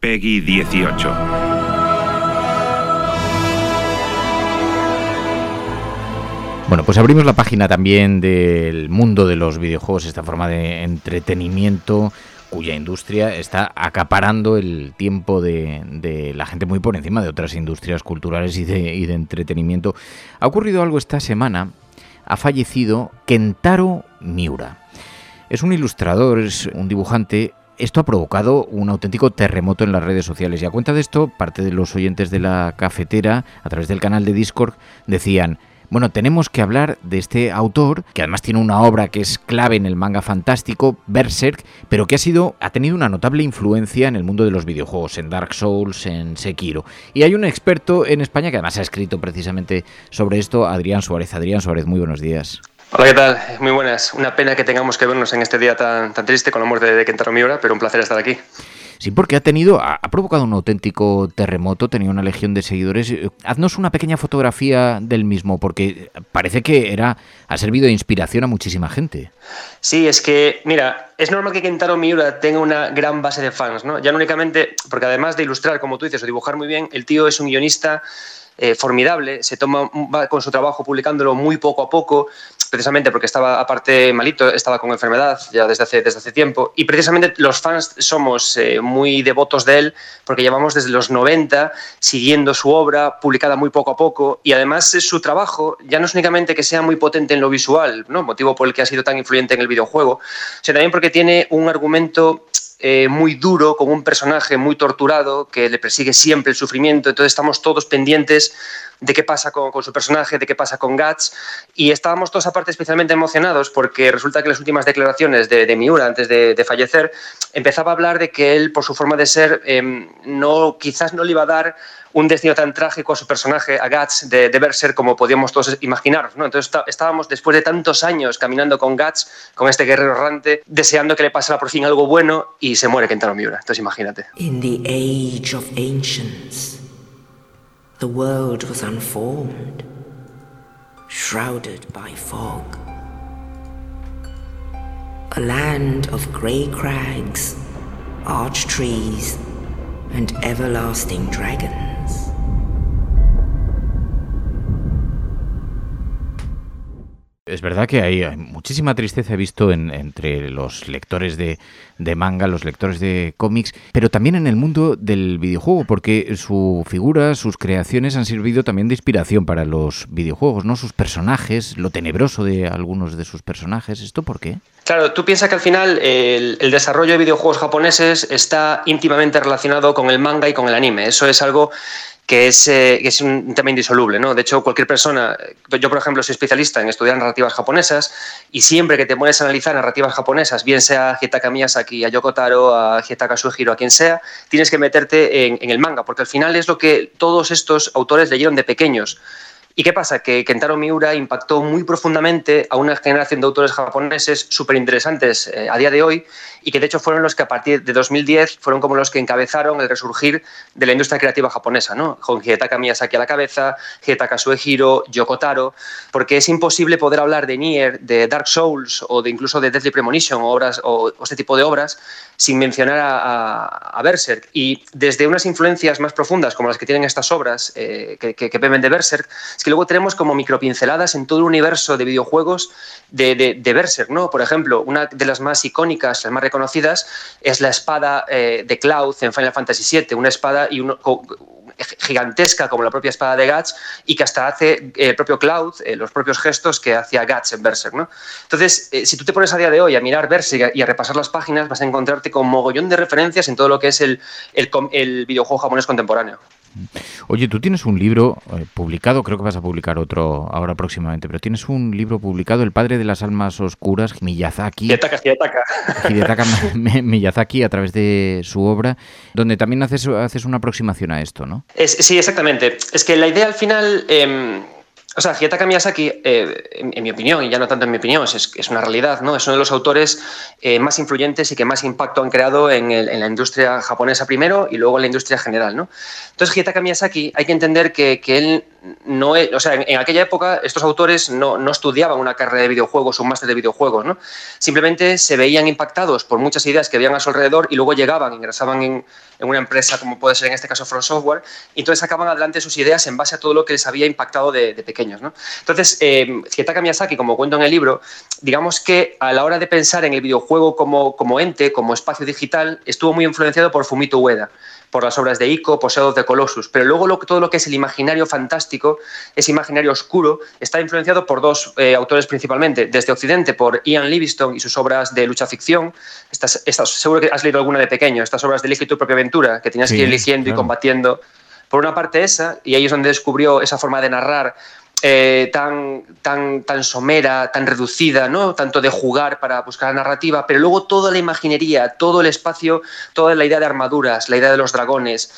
Peggy 18. Bueno, pues abrimos la página también del mundo de los videojuegos, esta forma de entretenimiento cuya industria está acaparando el tiempo de, la gente muy por encima de otras industrias culturales y de, y de entretenimiento. Ha ocurrido algo esta semana, ha fallecido Kentaro Miura. Es un ilustrador, es un dibujante esto ha provocado un auténtico terremoto en las redes sociales. Y a cuenta de esto, parte de los oyentes de la cafetera, a través del canal de Discord, decían, bueno, tenemos que hablar de este autor, que además tiene una obra que es clave en el manga fantástico, Berserk, pero que ha sido ha tenido una notable influencia en el mundo de los videojuegos, en Dark Souls, en Sekiro. Y hay un experto en España que además ha escrito precisamente sobre esto, Adrián Suárez. Adrián Suárez, muy buenos días. Hola, ¿qué tal? Muy buenas. Una pena que tengamos que vernos en este día tan, tan triste con la muerte de Kentaro Miura, pero un placer estar aquí. Sí, porque ha tenido, ha, provocado un auténtico terremoto, tenía una legión de seguidores. Eh, haznos una pequeña fotografía del mismo, porque parece que era, ha servido de inspiración a muchísima gente. Sí, es que, mira, es normal que Kentaro Miura tenga una gran base de fans, ¿no? Ya no únicamente, porque además de ilustrar, como tú dices, o dibujar muy bien, el tío es un guionista eh, formidable, se toma va con su trabajo publicándolo muy poco a poco, precisamente porque estaba aparte malito, estaba con enfermedad ya desde hace, desde hace tiempo, y precisamente los fans somos eh, muy devotos de él porque llevamos desde los 90 siguiendo su obra, publicada muy poco a poco, y además su trabajo ya no es únicamente que sea muy potente en lo visual, ¿no? motivo por el que ha sido tan influyente en el videojuego, sino también porque tiene un argumento eh, muy duro, con un personaje muy torturado que le persigue siempre el sufrimiento. Entonces estamos todos pendientes de qué pasa con, su personaje, de qué pasa con Guts. Y estábamos todos aparte especialmente emocionados porque resulta que las últimas declaraciones de, Miura antes de, fallecer empezaba a hablar de que él, por su forma de ser, em, no, quizás no le iba a dar un destino tan trágico a su personaje, a Guts, de, de como podíamos todos imaginar. ¿no? Entonces estábamos, después de tantos años caminando con Guts, con este guerrero errante, deseando que le pasara por fin algo bueno y se muere Kentaro Miura. Entonces imagínate. In the age of ancients, the world was unformed, shrouded by fog. A land of grey crags, arch trees, and everlasting dragons. Es verdad que hay, muchísima tristeza visto entre los lectores de, manga, los lectores de cómics, pero también en el mundo del videojuego, porque su figura, sus creaciones han servido también de inspiración para los videojuegos, ¿no? Sus personajes, lo tenebroso de algunos de sus personajes. ¿Esto por qué? Claro, tú piensas que al final el, el desarrollo de videojuegos japoneses está íntimamente relacionado con el manga y con el anime. Eso es algo que es, eh, es, un tema indisoluble. ¿no? De hecho, cualquier persona, yo por ejemplo soy especialista en estudiar narrativas japonesas y siempre que te pones a analizar narrativas japonesas, bien sea a Hitaka Miyazaki, a Yoko Taro, a Hitaka Suehiro, a quien sea, tienes que meterte en el manga, porque al final es lo que todos estos autores leyeron de pequeños. ¿Y qué pasa? Que Kentaro Miura impactó muy profundamente a una generación de autores japoneses súper interesantes eh, a día de hoy y que de hecho fueron los que a partir de 2010 fueron como los que encabezaron el resurgir de la industria creativa japonesa, ¿no? con Hidetaka Miyazaki a la cabeza, Hidetaka Suehiro, Yoko Taro, porque es imposible poder hablar de Nier, de Dark Souls o de incluso de Deadly Premonition o, obras, o, este tipo de obras sin mencionar a, Berserk. Y desde unas influencias más profundas como las que tienen estas obras eh, que, que, que, de Berserk, es que que luego tenemos como micropinceladas en todo el universo de videojuegos de, Berserk, ¿no? Por ejemplo, una de las más icónicas, las más reconocidas, es la espada eh, de Cloud en Final Fantasy VII, una espada y un, gigantesca como la propia espada de Guts y que hasta hace eh, el propio Cloud, eh, los propios gestos que hacía Guts en Berserk. ¿no? Entonces, si tú te pones a día de hoy a mirar Berserk y a repasar las páginas, vas a encontrarte con mogollón de referencias en todo lo que es el, el videojuego japonés contemporáneo. Oye, tú tienes un libro eh, publicado, creo que vas a publicar otro ahora próximamente, pero tienes un libro publicado, El padre de las almas oscuras, Miyazaki. Hidetaka, Hidetaka. Hidetaka Miyazaki a través de su obra, donde también haces, haces una aproximación a esto, ¿no? sí, exactamente. Es que la idea al final... Em, o sea, Hidetaka Miyazaki, eh, en, mi opinión, y ya no tanto en mi opinión, es, una realidad, ¿no? Es uno de los autores eh, más influyentes y que más impacto han creado en, la industria japonesa primero y luego en la industria general, ¿no? Entonces, Hidetaka Miyazaki, hay que entender que, que él no es, o sea, en, aquella época estos autores no, no, estudiaban una carrera de videojuegos, un máster de videojuegos, ¿no? Simplemente se veían impactados por muchas ideas que habían a su alrededor y luego llegaban, ingresaban en, en una empresa como puede ser en este caso From Software, y entonces sacaban adelante sus ideas en base a todo lo que les había impactado de, pequeños. ¿no? Entonces, eh, Miyazaki, como cuento en el libro, digamos que a la hora de pensar en el videojuego como, como ente, como espacio digital, estuvo muy influenciado por Fumito Ueda por las obras de Ico, of the Colossus, pero luego todo lo que es el imaginario fantástico, ese imaginario oscuro, está influenciado por dos eh, autores principalmente, desde Occidente por Ian Livingstone y sus obras de lucha ficción, estas, seguro que has leído alguna de pequeño, estas obras de Elige tu propia aventura, que tenías que ir eligiendo y combatiendo. Por una parte esa, y ahí es donde descubrió esa forma de narrar eh, tan, tan, tan somera, tan reducida, ¿no? tanto de jugar para buscar la narrativa, pero luego toda la imaginería, todo el espacio, toda la idea de armaduras, la idea de los dragones,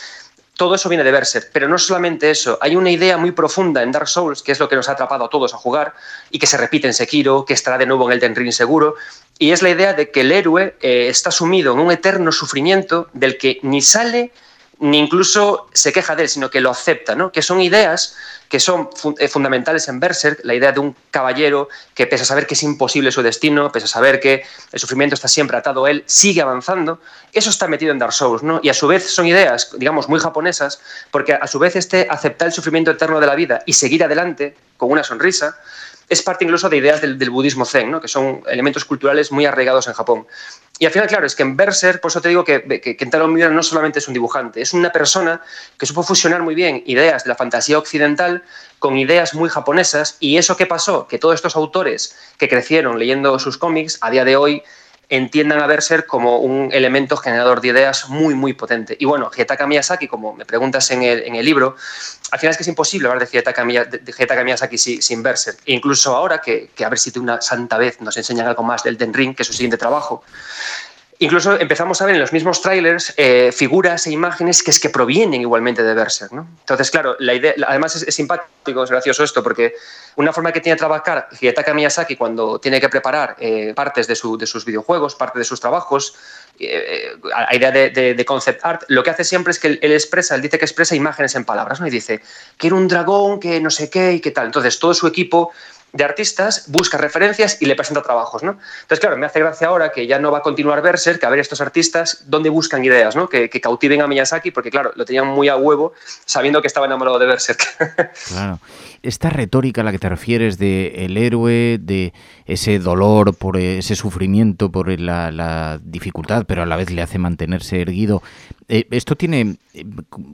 todo eso viene de Berserk, pero no solamente eso, hay una idea muy profunda en Dark Souls, que es lo que nos ha atrapado a todos a jugar, y que se repite en Sekiro, que estará de nuevo en Elden Ring seguro, y es la idea de que el héroe eh, está sumido en un eterno sufrimiento del que ni sale ni incluso se queja de él, sino que lo acepta, ¿no? que son ideas que son eh, fundamentales en Berserk, la idea de un caballero que pese a saber que es imposible su destino, pese a saber que el sufrimiento está siempre atado a él, sigue avanzando, eso está metido en Dark Souls, ¿no? Y a su vez son ideas, digamos, muy japonesas, porque a su vez este aceptar el sufrimiento eterno de la vida y seguir adelante con una sonrisa, es parte incluso de ideas del, budismo zen, ¿no? que son elementos culturales muy arraigados en Japón. Y al final, claro, es que en Berser, por eso te digo que, que Kentaro Miura no solamente es un dibujante, es una persona que supo fusionar muy bien ideas de la fantasía occidental con ideas muy japonesas. ¿Y eso qué pasó? Que todos estos autores que crecieron leyendo sus cómics, a día de hoy entiendan a Berser como un elemento generador de ideas muy, muy potente. Y bueno, Hidetaka Miyazaki, como me preguntas en el, en el libro, al final es que es imposible hablar de Hidetaka, Miyazaki sin, Berser. E incluso ahora, que, a ver si de una santa vez nos enseñan algo más del Den Ring, que es su siguiente trabajo, Incluso empezamos a ver en los mismos trailers eh, figuras e imágenes que es que provienen igualmente de Berserk. ¿no? Entonces, claro, la idea, además es, simpático, es gracioso esto, porque una forma que tiene de trabajar Hidetaka Miyazaki cuando tiene que preparar eh, partes de, sus videojuegos, parte de sus trabajos, eh, a idea de, concept art, lo que hace siempre es que él, expresa, él dice que expresa imágenes en palabras, ¿no? Y dice, quiero un dragón, que no sé qué y qué tal. Entonces, todo su equipo de artistas, busca referencias y le presenta trabajos, ¿no? Entonces, claro, me hace gracia ahora que ya no va a continuar Berserk, a ver estos artistas dónde buscan ideas, ¿no? Que, cautiven a Miyazaki, porque claro, lo tenían muy a huevo, sabiendo que estaba enamorado de Berserk. Claro. Esta retórica a la que te refieres de el héroe, de ese dolor, por ese sufrimiento, por la, dificultad, pero a la vez le hace mantenerse erguido, eh, esto tiene...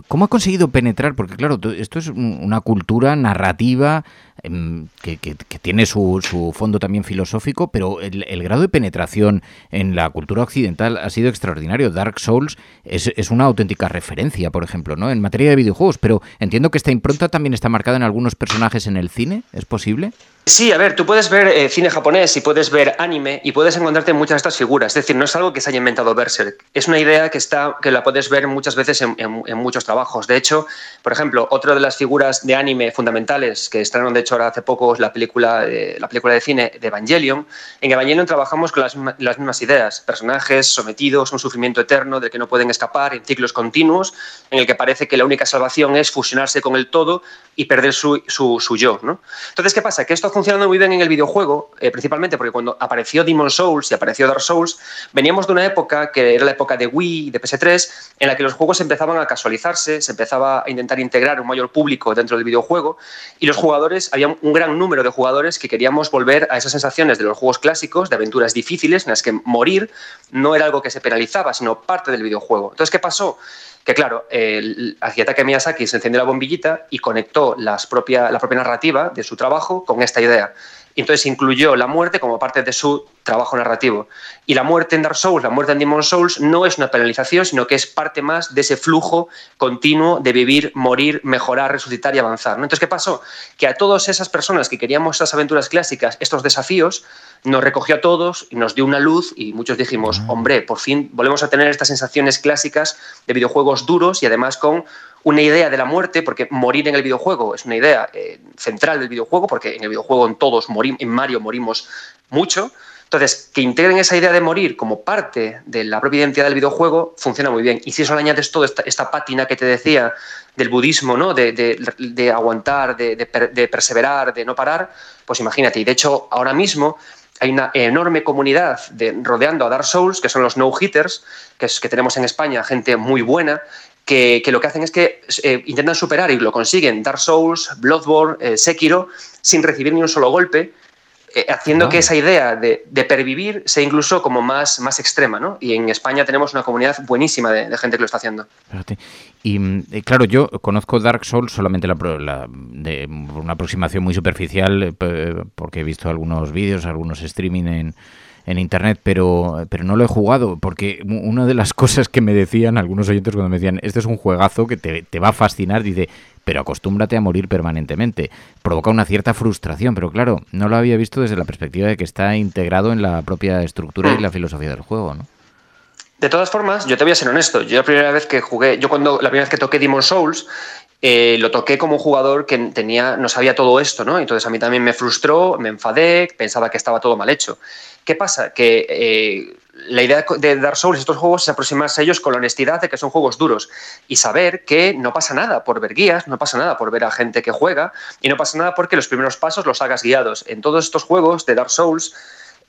¿Cómo ha conseguido penetrar? Porque claro, esto es una cultura narrativa Em, que, tiene su, su, fondo también filosófico, pero el, grado de penetración en la cultura occidental ha sido extraordinario. Dark Souls es, es, una auténtica referencia, por ejemplo, ¿no? en materia de videojuegos, pero entiendo que esta impronta también está marcada en algunos personajes en el cine, ¿es posible? Sí, a ver, tú puedes ver eh, cine japonés y puedes ver anime y puedes encontrarte muchas de estas figuras. Es decir, no es algo que se haya inventado Berserk. Es una idea que, está, que la puedes ver muchas veces en, muchos trabajos. De hecho, por ejemplo, otra de las figuras de anime fundamentales que estrenaron, de hecho, ahora hace poco es la película de, la película de cine de Evangelion. En Evangelion trabajamos con las, las, mismas ideas, personajes sometidos a un sufrimiento eterno del que no pueden escapar en ciclos continuos, en el que parece que la única salvación es fusionarse con el todo y perder su, su, su yo. ¿no? Entonces, ¿qué pasa? Que esto ha funcionado muy bien en el videojuego, eh, principalmente porque cuando apareció Demon Souls y apareció Dark Souls, veníamos de una época que era la época de Wii, de PS3, en la que los juegos empezaban a casualizarse, se empezaba a intentar integrar un mayor público dentro del videojuego y los jugadores, había un gran número de jugadores que queríamos volver a esas sensaciones de los juegos clásicos, de aventuras difíciles, en las que morir no era algo que se penalizaba, sino parte del videojuego. Entonces, ¿qué pasó? Que claro, el Akiyatake Miyazaki se encendió la bombillita y conectó las propia, la propia narrativa de su trabajo con esta idea. Y entonces incluyó la muerte como parte de su trabajo narrativo. Y la muerte en Dark Souls, la muerte en Demon Souls, no es una penalización, sino que es parte más de ese flujo continuo de vivir, morir, mejorar, resucitar y avanzar. ¿no? Entonces, ¿qué pasó? Que a todas esas personas que queríamos esas aventuras clásicas, estos desafíos, nos recogió a todos y nos dio una luz y muchos dijimos, hombre, por fin volvemos a tener estas sensaciones clásicas de videojuegos duros y además con una idea de la muerte, porque morir en el videojuego es una idea eh, central del videojuego, porque en el videojuego en todos morimos, en Mario morimos mucho. Entonces, que integren esa idea de morir como parte de la propia identidad del videojuego funciona muy bien. Y si eso le añades toda esta, pátina que te decía del budismo, ¿no? de, aguantar, de, de, perseverar, de no parar, pues imagínate. Y de hecho, ahora mismo hay una enorme comunidad rodeando a Dark Souls, que son los no-hitters, que, que tenemos en España, gente muy buena, que, que, lo que hacen es que eh, intentan superar y lo consiguen Dark Souls, Bloodborne, eh, Sekiro, sin recibir ni un solo golpe, eh, haciendo que esa idea de, de, pervivir sea incluso como más, más extrema. ¿no? Y en España tenemos una comunidad buenísima de, de gente que lo está haciendo. Y eh, claro, yo conozco Dark Souls solamente la, la, de una aproximación muy superficial, porque he visto algunos vídeos, algunos streaming en en internet, pero, pero no lo he jugado, porque una de las cosas que me decían algunos oyentes cuando me decían, este es un juegazo que te, te va a fascinar, dice, pero acostúmbrate a morir permanentemente. Provoca una cierta frustración, pero claro, no lo había visto desde la perspectiva de que está integrado en la propia estructura y la filosofía del juego, ¿no? De todas formas, yo te voy a ser honesto. Yo la primera vez que jugué, yo cuando la primera vez que toqué Demon Souls, eh, lo toqué como un jugador que tenía, no sabía todo esto, ¿no? Entonces a mí también me frustró, me enfadé, pensaba que estaba todo mal hecho. ¿Qué pasa? Que eh, la idea de Dark Souls, estos juegos, es aproximarse a ellos con la honestidad de que son juegos duros y saber que no pasa nada por ver guías, no pasa nada por ver a gente que juega y no pasa nada porque los primeros pasos los hagas guiados. En todos estos juegos de Dark Souls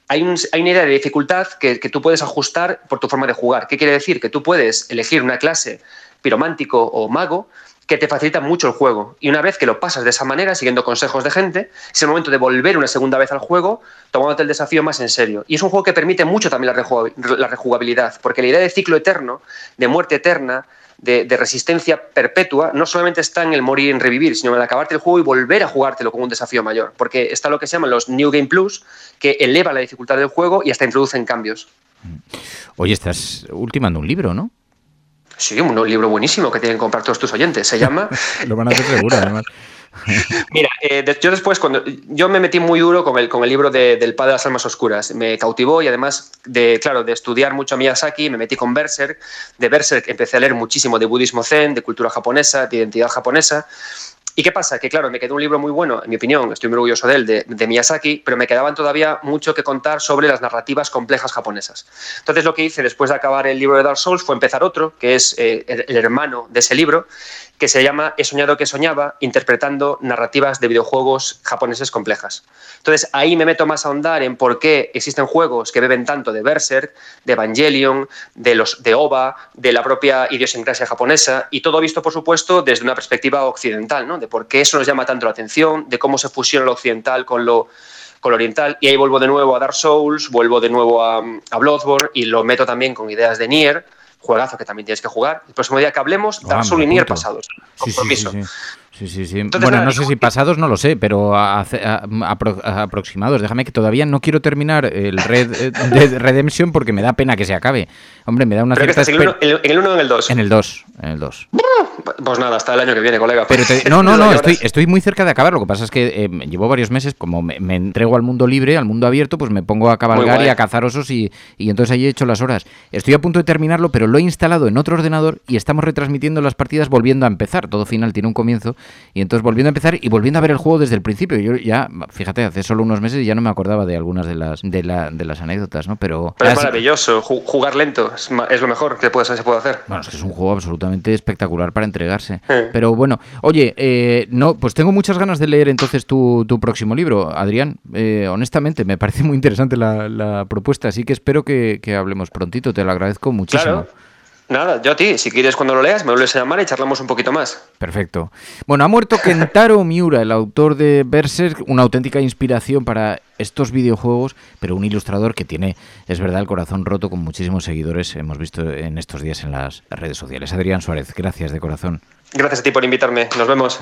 hay, un, hay una idea de dificultad que, tú puedes ajustar por tu forma de jugar. ¿Qué quiere decir? Que tú puedes elegir una clase piromántico o mago que te facilita mucho el juego. Y una vez que lo pasas de esa manera, siguiendo consejos de gente, es el momento de volver una segunda vez al juego, tomándote el desafío más en serio. Y es un juego que permite mucho también la rejugabilidad, porque la idea de ciclo eterno, de muerte eterna, de, resistencia perpetua, no solamente está en el morir y en revivir, sino en acabarte el juego y volver a jugártelo con un desafío mayor. Porque está lo que se llaman los New Game Plus, que eleva la dificultad del juego y hasta introducen cambios. Oye, estás ultimando un libro, ¿no? Sí, un libro buenísimo que tienen que comprar todos tus oyentes. Se llama. Lo van a hacer seguro, además. Mira, eh, yo después, cuando yo me metí muy duro con el, con el libro de, del Padre de las Almas Oscuras, me cautivó y además de, claro, de estudiar mucho a Miyazaki, me metí con Berserk. De Berserk empecé a leer muchísimo de budismo zen, de cultura japonesa, de identidad japonesa. ¿Y qué pasa? Que claro, me quedó un libro muy bueno, en mi opinión, estoy muy orgulloso de él, de, Miyazaki, pero me quedaban todavía mucho que contar sobre las narrativas complejas japonesas. Entonces lo que hice después de acabar el libro de Dark Souls fue empezar otro, que es eh, el, hermano de ese libro, que se llama He soñado que soñaba, interpretando narrativas de videojuegos japoneses complejas. Entonces ahí me meto más a ahondar en por qué existen juegos que beben tanto de Berserk, de Evangelion, de los de OVA, de la propia idiosincrasia japonesa y todo visto por supuesto desde una perspectiva occidental, ¿no? Por qué eso nos llama tanto la atención, de cómo se fusiona lo occidental con lo con lo oriental y ahí vuelvo de nuevo a Dark Souls, vuelvo de nuevo a, a Bloodborne y lo meto también con ideas de Nier juegazo que también tienes que jugar. El próximo día que hablemos, Dark Souls y Nier pasados. Compromiso. Sí, sí, sí. sí, sí Entonces, bueno, no sé si pasados, no lo sé, pero a, a, a, aproximados. Déjame que todavía no quiero terminar el Red Dead Redemption porque me da pena que se acabe. Hombre, me da una pero cierta... Que estás en el 1 o en el 2? En el 2, en el 2. Pues nada, hasta el año que viene, colega. Pero te- no, no, no, estoy, estoy muy cerca de acabar. Lo que pasa es que eh, llevo varios meses, como me, me entrego al mundo libre, al mundo abierto, pues me pongo a cabalgar y a cazar osos y, y entonces ahí he hecho las horas. Estoy a punto de terminarlo, pero lo he instalado en otro ordenador y estamos retransmitiendo las partidas volviendo a empezar. Todo final tiene un comienzo y entonces volviendo a empezar y volviendo a ver el juego desde el principio. Yo ya, fíjate, hace solo unos meses ya no me acordaba de algunas de las de, la- de las anécdotas, ¿no? Pero, Pero es maravilloso, ju- jugar lento es lo mejor que puede, se puede hacer. Bueno, es que es un juego absolutamente espectacular para entregarse. Pero bueno, oye, eh, no, pues tengo muchas ganas de leer entonces tu, tu próximo libro, Adrián. Eh, honestamente, me parece muy interesante la, la propuesta, así que espero que, que hablemos prontito. Te lo agradezco muchísimo. Claro. Nada, yo a ti, si quieres cuando lo leas, me vuelves a llamar y charlamos un poquito más. Perfecto. Bueno, ha muerto Kentaro Miura, el autor de Berserk, una auténtica inspiración para estos videojuegos, pero un ilustrador que tiene, es verdad, el corazón roto con muchísimos seguidores, hemos visto en estos días en las redes sociales. Adrián Suárez, gracias de corazón. Gracias a ti por invitarme. Nos vemos.